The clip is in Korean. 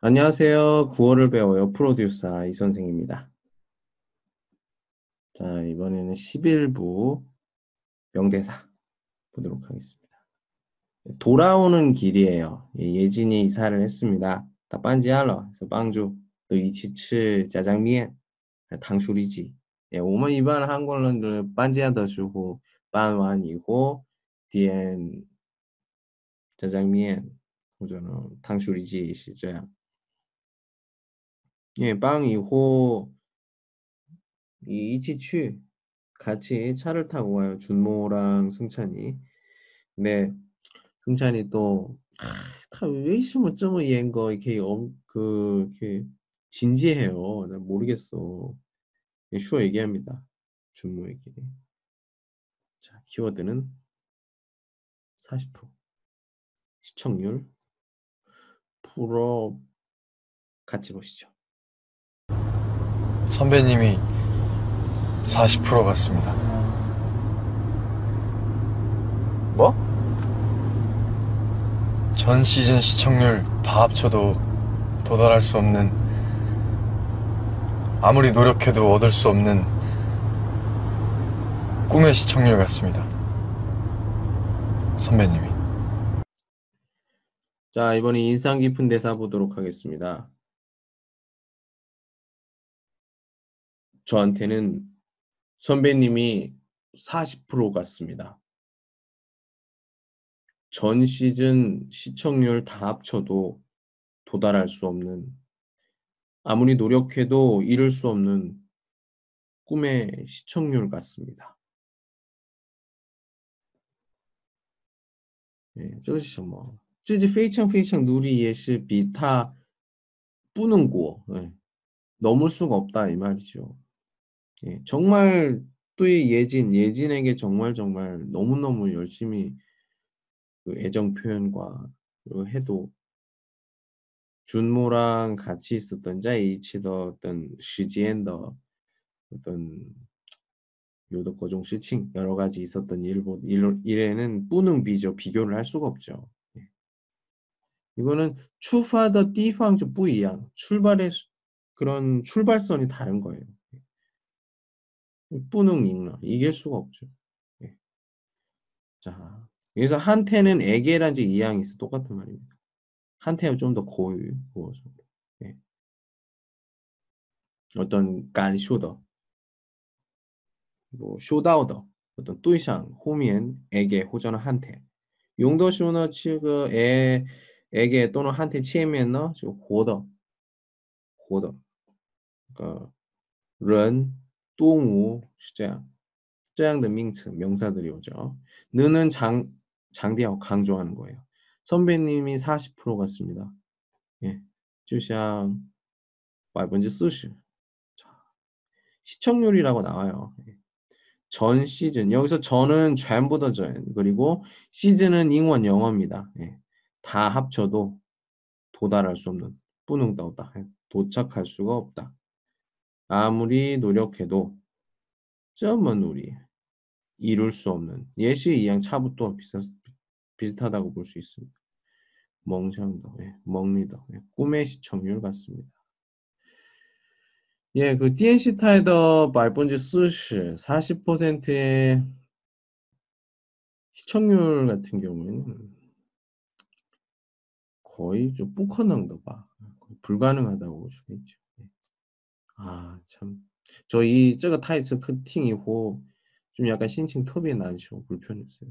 안녕하세요. 9월을 배워요. 프로듀서 이 선생입니다. 자, 이번에는 11부 명대사 보도록 하겠습니다. 돌아오는 길이에요. 예, 예진이 이사를 했습니다. 다 빤지 알러. 빵주, 또 이치츠 짜장면, 당수리지. 예, 오면 이반 한국런들 빤지하다 주고 빤완이고, 디엔 짜장면, 우저는 당수리지 시죠. 예, 빵 이후 이 이치취 같이 차를 타고 와요. 준모랑 승찬이. 근데 승찬이 또다왜 있으면 좀 얘거 이렇게 엄, 그 이렇게 진지해요. 난 모르겠어. 예, 슈어 얘기합니다. 준모에게. 자, 키워드는 40% 시청률 풀어 같이 보시죠. 선배님이 40% 같습니다. 뭐? 전 시즌 시청률 다 합쳐도 도달할 수 없는 아무리 노력해도 얻을 수 없는 꿈의 시청률 같습니다. 선배님이. 자, 이번에 인상 깊은 대사 보도록 하겠습니다. 저한테는 선배님이 40% 같습니다. 전 시즌 시청률 다 합쳐도 도달할 수 없는 아무리 노력해도 이룰 수 없는 꿈의 시청률 같습니다. 예, 저시 뭐, 쯔지 페이창 페이창 누리 예시 비타 뿌는 고 예, 넘을 수가 없다 이 말이죠. 예, 정말 또 이 예진, 예진에게 정말 정말 너무너무 열심히 그 애정 표현과 해도 준모랑 같이 있었던 자이치더 어떤 시지엔더 어떤 요도 거종 시칭 여러 가지 있었던 일보 일, 일에는 뿌능 비죠 비교를 할 수가 없죠. 예. 이거는 추파더 띠팡 뿌이양 출발의 그런 출발선이 다른 거예요. 뿌능 잉러 이길 수가 없죠. 예. 자 여기서 한테는 에게란 지 이양이 있어 똑같은 말입니다. 한테는 좀 더 고유 고어서 예. 어떤 간쇼더 뭐 쇼다오더 어떤 뚜이상 호미엔 에게 호전은 한테 용더쇼너 치그 에 에게 또는 한테 치에면너 저 고더 고더 그러니까 人 동우, 주장, 주장 등 밍츠, 명사들이 오죠. 느는 장, 장대하고 강조하는 거예요. 선배님이 40% 같습니다. 예, 주장, 말번지 수시. 자 시청률이라고 나와요. 예. 전 시즌 여기서 전은 전보다 전 그리고 시즌은 잉원 영어입니다. 예. 다 합쳐도 도달할 수 없는 뿌능다오다 예, 도착할 수가 없다. 아무리 노력해도 점은 우리 이룰 수 없는 예시 이양 차부터 비슷, 비슷하다고 볼 수 있습니다. 멍청더, 예, 멍리더, 예, 꿈의 시청률 같습니다. 예, 그 디엔시타이더 말본지 쓰시 40%의 시청률 같은 경우에는 거의 좀 뿌커능더 봐. 불가능하다고 볼 수가 있죠. 아, 참. 저 이, 这个 타이츠 커팅 이후 좀 약간 신칭 톱이 나죠. 불편했어요.